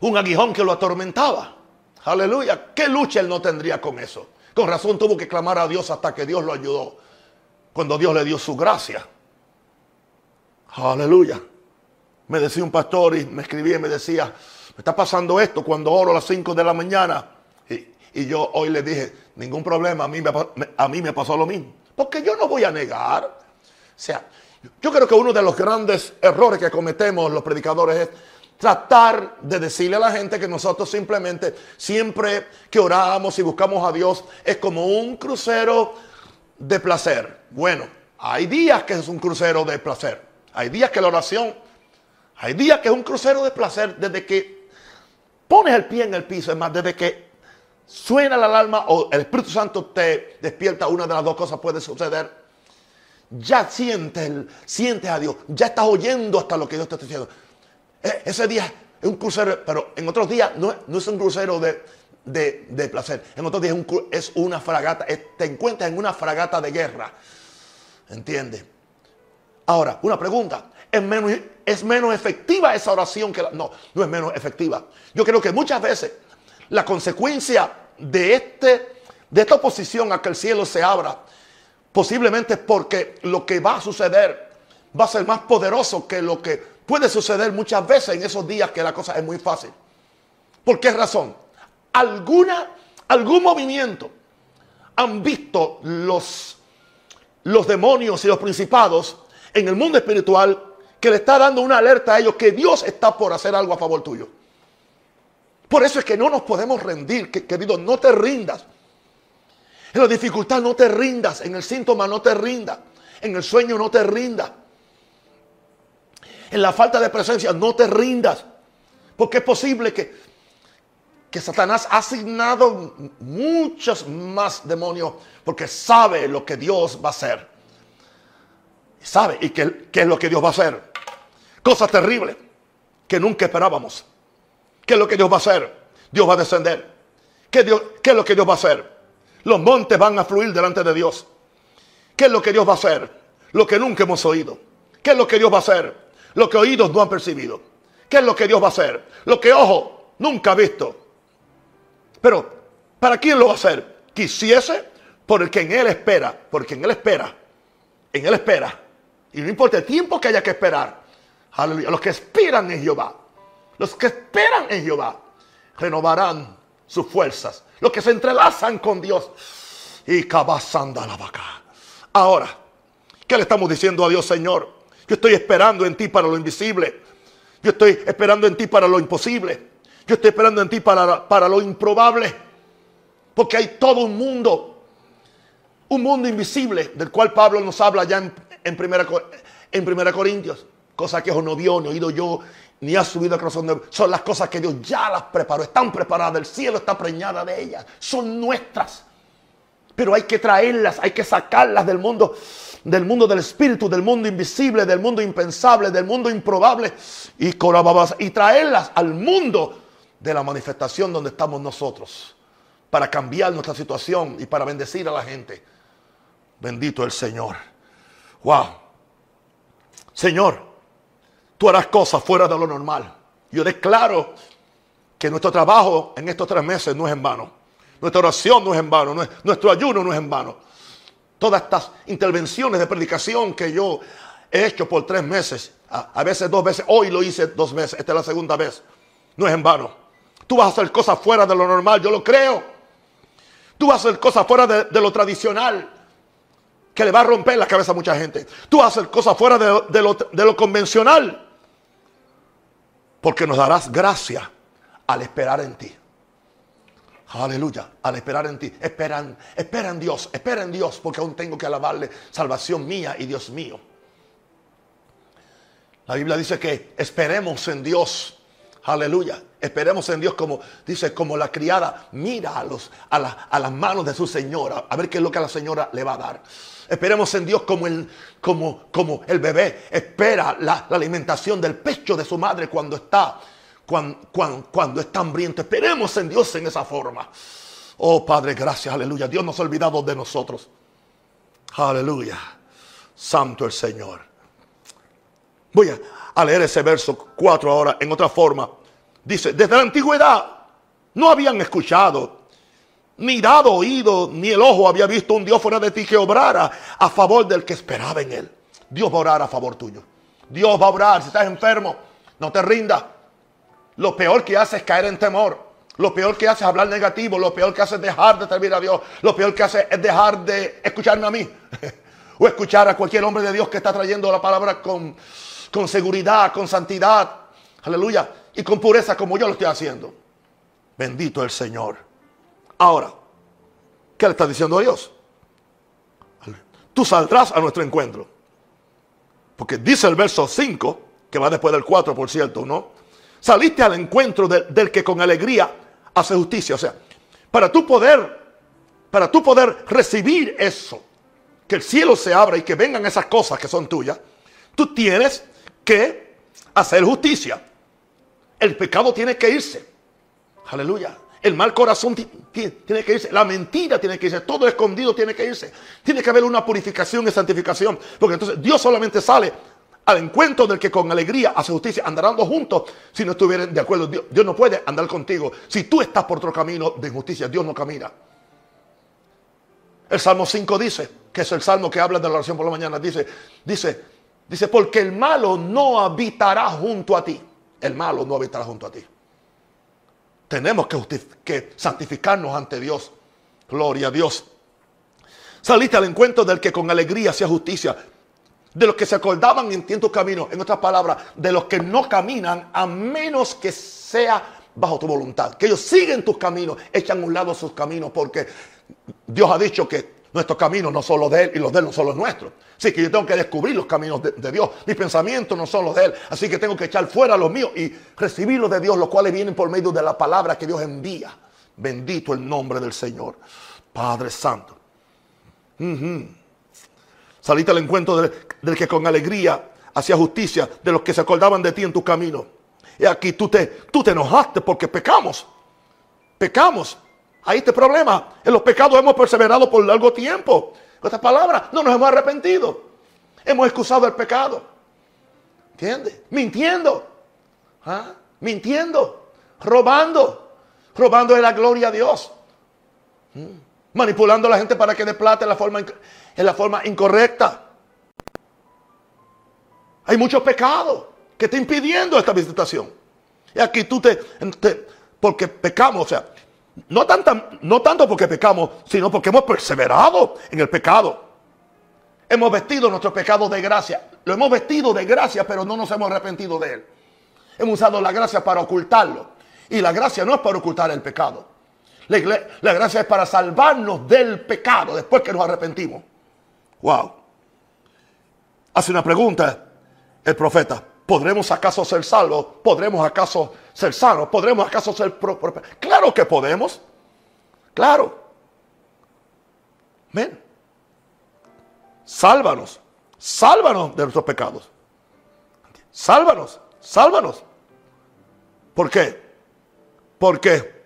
un aguijón que lo atormentaba. Aleluya. ¿Qué lucha él no tendría con eso? Con razón tuvo que clamar a Dios hasta que Dios lo ayudó. Cuando Dios le dio su gracia. Aleluya. Me decía un pastor y me escribía y me decía, me está pasando esto cuando oro a las 5 de la mañana. Y, yo hoy le dije, ningún problema, a mí, me, a mí me pasó lo mismo. Porque yo no voy a negar. O sea, yo creo que uno de los grandes errores que cometemos los predicadores es tratar de decirle a la gente que nosotros simplemente, siempre que oramos y buscamos a Dios, es como un crucero de placer. Bueno, hay días que es un crucero de placer. Hay días que la oración, hay días que es un crucero de placer desde que pones el pie en el piso, es más, desde que suena la alarma o el Espíritu Santo te despierta, una de las dos cosas puede suceder. Ya sientes, sientes a Dios, ya estás oyendo hasta lo que Dios te está diciendo. Eh, ese día es un crucero, pero en otros días no, es un crucero de, placer. En otros días es, una fragata, te encuentras en una fragata de guerra. ¿Entiendes? Ahora, una pregunta. ¿Es menos, ¿Es menos efectiva esa oración que la.? No, no es menos efectiva. Yo creo que muchas veces la consecuencia de, este, de esta oposición a que el cielo se abra, posiblemente porque lo que va a suceder va a ser más poderoso que lo que puede suceder muchas veces en esos días que la cosa es muy fácil. ¿Por qué razón? Alguna, algún movimiento han visto los, los demonios y los principados en el mundo espiritual que le está dando una alerta a ellos que Dios está por hacer algo a favor tuyo. Por eso es que no nos podemos rendir, querido, no te rindas. En la dificultad no te rindas, en el síntoma no te rindas, en el sueño no te rindas en la falta de presencia, no te rindas. Porque es posible que, que Satanás ha asignado muchos más demonios porque sabe lo que Dios va a hacer. Sabe y qué, es lo que Dios va a hacer. Cosas terribles que nunca esperábamos. ¿Qué es lo que Dios va a hacer? Dios va a descender. ¿Qué, ¿Qué es lo que Dios va a hacer? Los montes van a fluir delante de Dios. ¿Qué es lo que Dios va a hacer? Lo que nunca hemos oído. ¿Qué es lo que Dios va a hacer? Lo que oídos no han percibido. ¿Qué es lo que Dios va a hacer? Lo que ojo nunca ha visto. Pero, ¿para quién lo va a hacer? Quisiese por el que en Él espera. Porque en Él espera. En Él espera. Y no importa el tiempo que haya que esperar. Aleluya. Los que esperan en Jehová. Los que esperan en Jehová. Renovarán sus fuerzas. Los que se entrelazan con Dios. Y cabazando la vaca. Ahora, ¿qué le estamos diciendo a Dios, Señor? Yo estoy esperando en ti para lo invisible. Yo estoy esperando en ti para lo imposible. Yo estoy esperando en ti para, para lo improbable. Porque hay todo un mundo, un mundo invisible del cual Pablo nos habla ya en, en, primera, en primera Corintios. Cosas que no vio, ni oído yo, ni ha subido al corazón de Son las cosas que Dios ya las preparó. Están preparadas. El cielo está preñada de ellas. Son nuestras. Pero hay que traerlas, hay que sacarlas del mundo del mundo del espíritu, del mundo invisible, del mundo impensable, del mundo improbable y, y traerlas al mundo de la manifestación donde estamos nosotros para cambiar nuestra situación y para bendecir a la gente. Bendito el Señor. Wow. Señor, tú harás cosas fuera de lo normal. Yo declaro que nuestro trabajo en estos tres meses no es en vano. Nuestra oración no es en vano, nuestro ayuno no es en vano. Todas estas intervenciones de predicación que yo he hecho por tres meses, a, veces dos veces, hoy lo hice dos veces, esta es la segunda vez, no es en vano. Tú vas a hacer cosas fuera de lo normal, yo lo creo. Tú vas a hacer cosas fuera de, lo tradicional que le va a romper la cabeza a mucha gente. Tú vas a hacer cosas fuera de, lo, de lo convencional porque nos darás gracia al esperar en ti. Aleluya, al esperar en ti. Esperan, espera en Dios, espera en Dios, porque aún tengo que alabarle salvación mía y Dios mío. La Biblia dice que esperemos en Dios. Aleluya. Esperemos en Dios como dice, como la criada mira a, los, a, a las manos de su señora, a ver qué es lo que la señora le va a dar. Esperemos en Dios como el, como, como el bebé espera la, alimentación del pecho de su madre cuando está, cuando, cuando, está hambriento. Esperemos en Dios en esa forma. Oh Padre, gracias, aleluya. Dios nos ha olvidado de nosotros. Aleluya. Santo el Señor. Voy a leer ese verso 4 ahora en otra forma. Dice, desde la antigüedad no habían escuchado ni dado oído, ni el ojo había visto un Dios fuera de ti que obrara a favor del que esperaba en él. Dios va a orar a favor tuyo. Dios va a orar. Si estás enfermo, no te rindas. Lo peor que hace es caer en temor. Lo peor que hace es hablar negativo. Lo peor que hace es dejar de servir a Dios. Lo peor que hace es dejar de escucharme a mí. o escuchar a cualquier hombre de Dios que está trayendo la palabra con, seguridad, con santidad. Aleluya. Y con pureza como yo lo estoy haciendo. Bendito el Señor. Ahora, ¿qué le está diciendo a Dios? Tú saldrás a nuestro encuentro. Porque dice el verso 5, que va después del 4, por cierto, ¿no? Saliste al encuentro del que con alegría hace justicia. O sea, para tú poder, para tú poder recibir eso, que el cielo se abra y que vengan esas cosas que son tuyas, tú tienes que hacer justicia. El pecado tiene que irse. Aleluya. El mal corazón tiene que irse. La mentira tiene que irse. Todo escondido tiene que irse. Tiene que haber una purificación y santificación. Porque entonces Dios solamente sale al encuentro del que con alegría hace justicia. Andarán juntos si no estuvieran de acuerdo. Dios, no puede andar contigo. Si tú estás por otro camino de injusticia, Dios no camina. El Salmo 5 dice, que es el salmo que habla de la oración por la mañana, dice, dice, dice, porque el malo no habitará junto a ti. El malo no habitará junto a ti. Tenemos que, santificarnos ante Dios. Gloria a Dios. Saliste al encuentro del que con alegría hacía justicia. De los que se acordaban en tu camino. En otras palabras, de los que no caminan a menos que sea bajo tu voluntad. Que ellos siguen tus caminos, echan a un lado sus caminos porque Dios ha dicho que Nuestros caminos no son los de Él y los de Él no son los nuestros. Así que yo tengo que descubrir los caminos de, Dios. Mis pensamientos no son los de Él. Así que tengo que echar fuera los míos y recibir los de Dios, los cuales vienen por medio de la palabra que Dios envía. Bendito el nombre del Señor. Padre Santo. Saliste al encuentro del, que con alegría hacía justicia, de los que se acordaban de ti en tu camino. Y aquí tú te, tú te enojaste porque pecamos. Pecamos. Ahí este problema. En los pecados hemos perseverado por largo tiempo. Con estas palabras, no nos hemos arrepentido. Hemos excusado el pecado. ¿Entiendes? Mintiendo. ¿Ah? Mintiendo. Robando. Robando de la gloria a Dios. ¿Mm? Manipulando a la gente para que dé plata en la forma, en la forma incorrecta. Hay muchos pecados que te impidiendo esta visitación. Y aquí tú te, te porque pecamos, o sea, no, no tanto porque pecamos, sino porque hemos perseverado en el pecado. Hemos vestido nuestro pecado de gracia. Lo hemos vestido de gracia, pero no nos hemos arrepentido de él. Hemos usado la gracia para ocultarlo. Y la gracia no es para ocultar el pecado. La, la gracia es para salvarnos del pecado después que nos arrepentimos. Wow. Hace una pregunta el profeta. ¿Podremos acaso ser salvos? ¿Podremos acaso ser sanos? ¿Podremos acaso ser Claro que podemos. Claro. Ven. Sálvanos. Sálvanos de nuestros pecados. Sálvanos. Sálvanos. ¿Por qué? Porque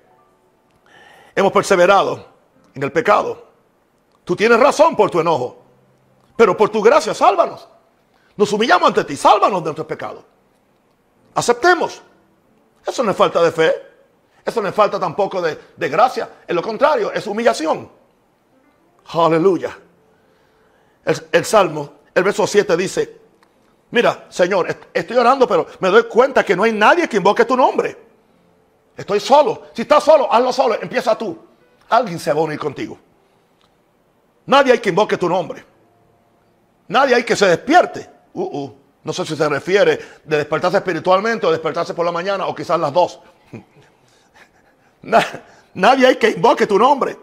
hemos perseverado en el pecado. Tú tienes razón por tu enojo. Pero por tu gracia, sálvanos. Nos humillamos ante ti, sálvanos de nuestros pecados. Aceptemos. Eso no es falta de fe. Eso no es falta tampoco de, de gracia. En lo contrario, es humillación. Aleluya. El, el, Salmo, el verso 7 dice, mira, Señor, estoy orando, pero me doy cuenta que no hay nadie que invoque tu nombre. Estoy solo. Si estás solo, hazlo solo. Empieza tú. Alguien se va a unir contigo. Nadie hay que invoque tu nombre. Nadie hay que se despierte. Uh, uh. No sé si se refiere de despertarse espiritualmente o despertarse por la mañana o quizás las dos. nadie hay que invoque tu nombre.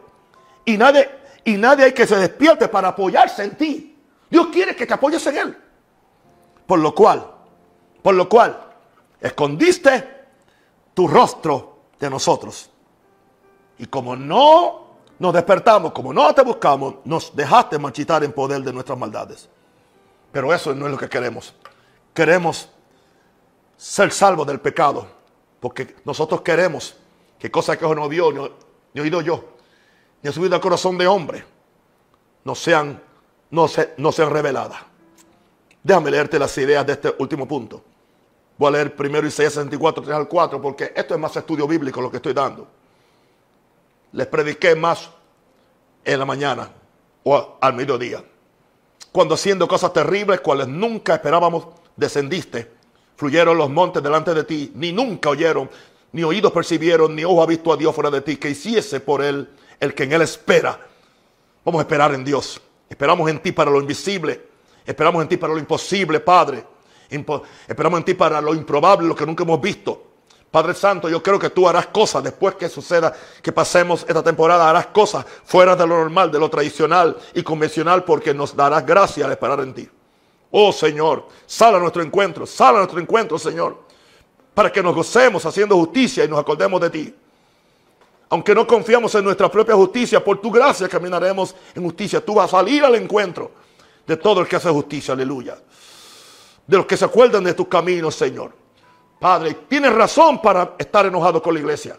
Y nadie, y nadie hay que se despierte para apoyarse en ti. Dios quiere que te apoyes en Él. Por lo cual, por lo cual, escondiste tu rostro de nosotros. Y como no nos despertamos, como no te buscamos, nos dejaste marchitar en poder de nuestras maldades. Pero eso no es lo que queremos. Queremos ser salvos del pecado. Porque nosotros queremos que cosas que no vio, ni, ni oído yo, ni ha subido al corazón de hombre, no sean, no, no sean reveladas. Déjame leerte las ideas de este último punto. Voy a leer primero Isaías 64, 3 al 4, porque esto es más estudio bíblico lo que estoy dando les prediqué más en la mañana o al mediodía. Cuando haciendo cosas terribles, cuales nunca esperábamos, descendiste. Fluyeron los montes delante de ti, ni nunca oyeron, ni oídos percibieron, ni ojo ha visto a Dios fuera de ti, que hiciese por él el que en él espera. Vamos a esperar en Dios. Esperamos en ti para lo invisible. Esperamos en ti para lo imposible, Padre. esperamos en ti para lo improbable, lo que nunca hemos visto. Padre Santo, yo creo que tú harás cosas después que suceda, que pasemos esta temporada, harás cosas fuera de lo normal, de lo tradicional y convencional, porque nos darás gracia al esperar en ti. Oh Señor, sal a nuestro encuentro, sal a nuestro encuentro, Señor, para que nos gocemos haciendo justicia y nos acordemos de ti. Aunque no confiamos en nuestra propia justicia, por tu gracia caminaremos en justicia. Tú vas a salir al encuentro de todo el que hace justicia, aleluya. De los que se acuerdan de tus caminos, Señor. Padre, tienes razón para estar enojado con la iglesia.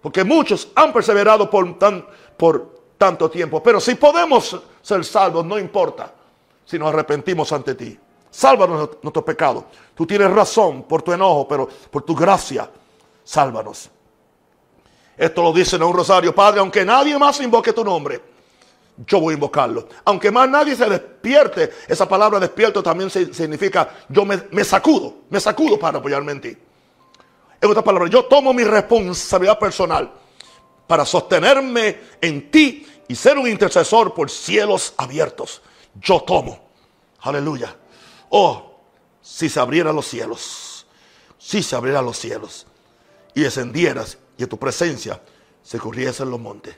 Porque muchos han perseverado por, tan, por tanto tiempo. Pero si podemos ser salvos, no importa si nos arrepentimos ante ti. Sálvanos nuestros pecados. Tú tienes razón por tu enojo, pero por tu gracia, sálvanos. Esto lo dice en un rosario, Padre, aunque nadie más invoque tu nombre yo voy a invocarlo. Aunque más nadie se despierte, esa palabra despierto también significa yo me, sacudo, me sacudo para apoyarme en ti. En otras palabras, yo tomo mi responsabilidad personal para sostenerme en ti y ser un intercesor por cielos abiertos. Yo tomo. Aleluya. Oh, si se abrieran los cielos, si se abrieran los cielos y descendieras y en tu presencia se corriesen los montes.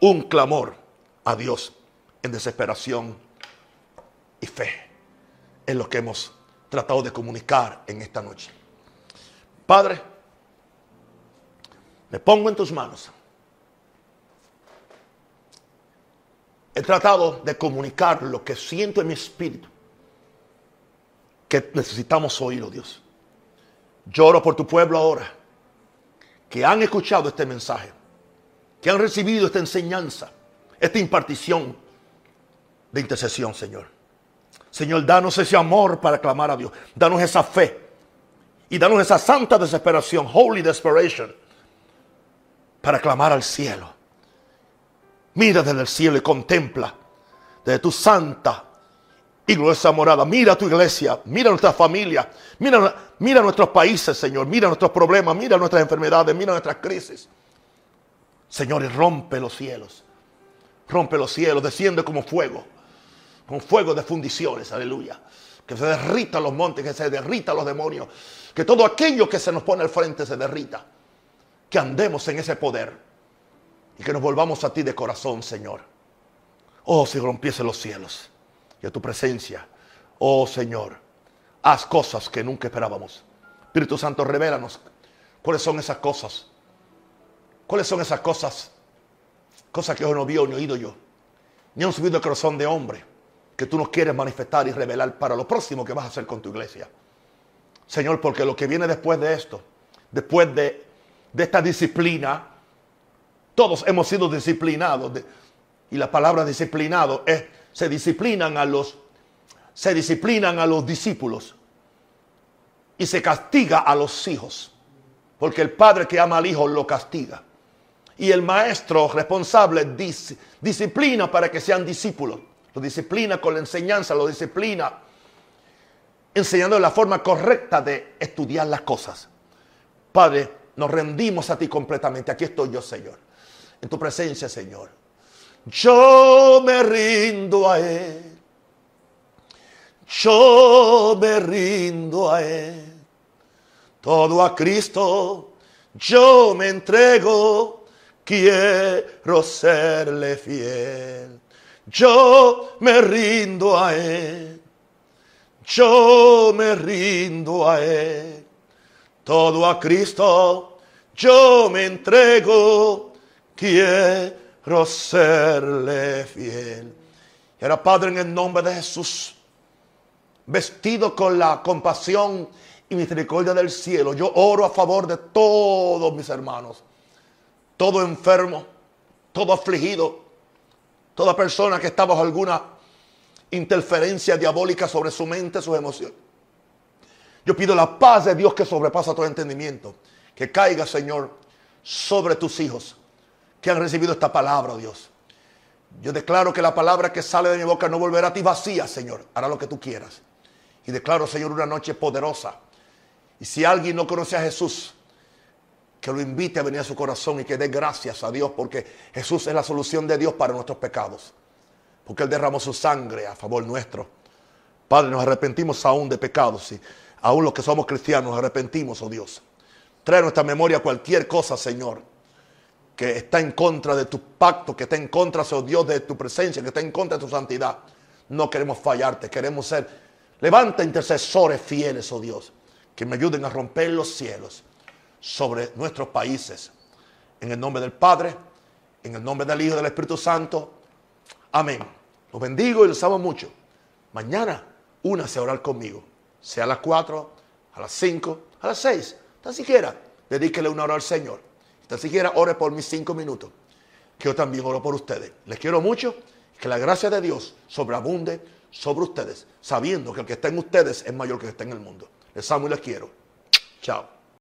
Un clamor a Dios en desesperación y fe. Es lo que hemos tratado de comunicar en esta noche. Padre, me pongo en tus manos. He tratado de comunicar lo que siento en mi espíritu, que necesitamos oírlo, Dios. Lloro por tu pueblo ahora, que han escuchado este mensaje, que han recibido esta enseñanza esta impartición de intercesión, Señor. Señor, danos ese amor para clamar a Dios. Danos esa fe. Y danos esa santa desesperación, holy desperation, para clamar al cielo. Mira desde el cielo y contempla desde tu santa y gloriosa morada. Mira tu iglesia, mira nuestra familia, mira, mira nuestros países, Señor. Mira nuestros problemas, mira nuestras enfermedades, mira nuestras crisis. Señor, y rompe los cielos rompe los cielos, desciende como fuego, con fuego de fundiciones, aleluya. Que se derrita los montes, que se derrita los demonios, que todo aquello que se nos pone al frente se derrita. Que andemos en ese poder y que nos volvamos a ti de corazón, Señor. Oh, si rompiese los cielos y a tu presencia, oh Señor, haz cosas que nunca esperábamos. Espíritu Santo, revélanos cuáles son esas cosas. ¿Cuáles son esas cosas Cosa que hoy no vio ni oído yo. Ni han subido el corazón de hombre que tú nos quieres manifestar y revelar para lo próximo que vas a hacer con tu iglesia. Señor, porque lo que viene después de esto, después de, esta disciplina, todos hemos sido disciplinados. y la palabra disciplinado es, se disciplinan a los, se disciplinan a los discípulos y se castiga a los hijos. Porque el padre que ama al hijo lo castiga. Y el maestro responsable disciplina para que sean discípulos. Lo disciplina con la enseñanza, lo disciplina enseñando la forma correcta de estudiar las cosas. Padre, nos rendimos a ti completamente. Aquí estoy yo, Señor. En tu presencia, Señor. Yo me rindo a Él. Yo me rindo a Él. Todo a Cristo yo me entrego. Quiero serle fiel. Yo me rindo a Él. Yo me rindo a Él. Todo a Cristo yo me entrego. Quiero serle fiel. Y ahora, Padre, en el nombre de Jesús, vestido con la compasión y misericordia del cielo, yo oro a favor de todos mis hermanos. Todo enfermo, todo afligido, toda persona que está bajo alguna interferencia diabólica sobre su mente, sus emociones. Yo pido la paz de Dios que sobrepasa todo entendimiento. Que caiga, Señor, sobre tus hijos que han recibido esta palabra, Dios. Yo declaro que la palabra que sale de mi boca no volverá a ti vacía, Señor. Hará lo que tú quieras. Y declaro, Señor, una noche poderosa. Y si alguien no conoce a Jesús, que lo invite a venir a su corazón y que dé gracias a Dios porque Jesús es la solución de Dios para nuestros pecados porque Él derramó su sangre a favor nuestro. Padre, nos arrepentimos aún de pecados y aún los que somos cristianos nos arrepentimos, oh Dios. Trae a nuestra memoria cualquier cosa, Señor, que está en contra de tu pacto, que está en contra, oh Dios, de tu presencia, que está en contra de tu santidad. No queremos fallarte, queremos ser. Levanta intercesores fieles, oh Dios, que me ayuden a romper los cielos sobre nuestros países. En el nombre del Padre, en el nombre del Hijo y del Espíritu Santo. Amén. Los bendigo y los amo mucho. Mañana, únase a orar conmigo. Sea a las 4, a las 5, a las 6. Tan siquiera, dedíquele una hora al Señor. Tan siquiera ore por mis 5 minutos. Que yo también oro por ustedes. Les quiero mucho. Que la gracia de Dios sobreabunde sobre ustedes. Sabiendo que el que está en ustedes es mayor que el que está en el mundo. Les amo y les quiero. Chao.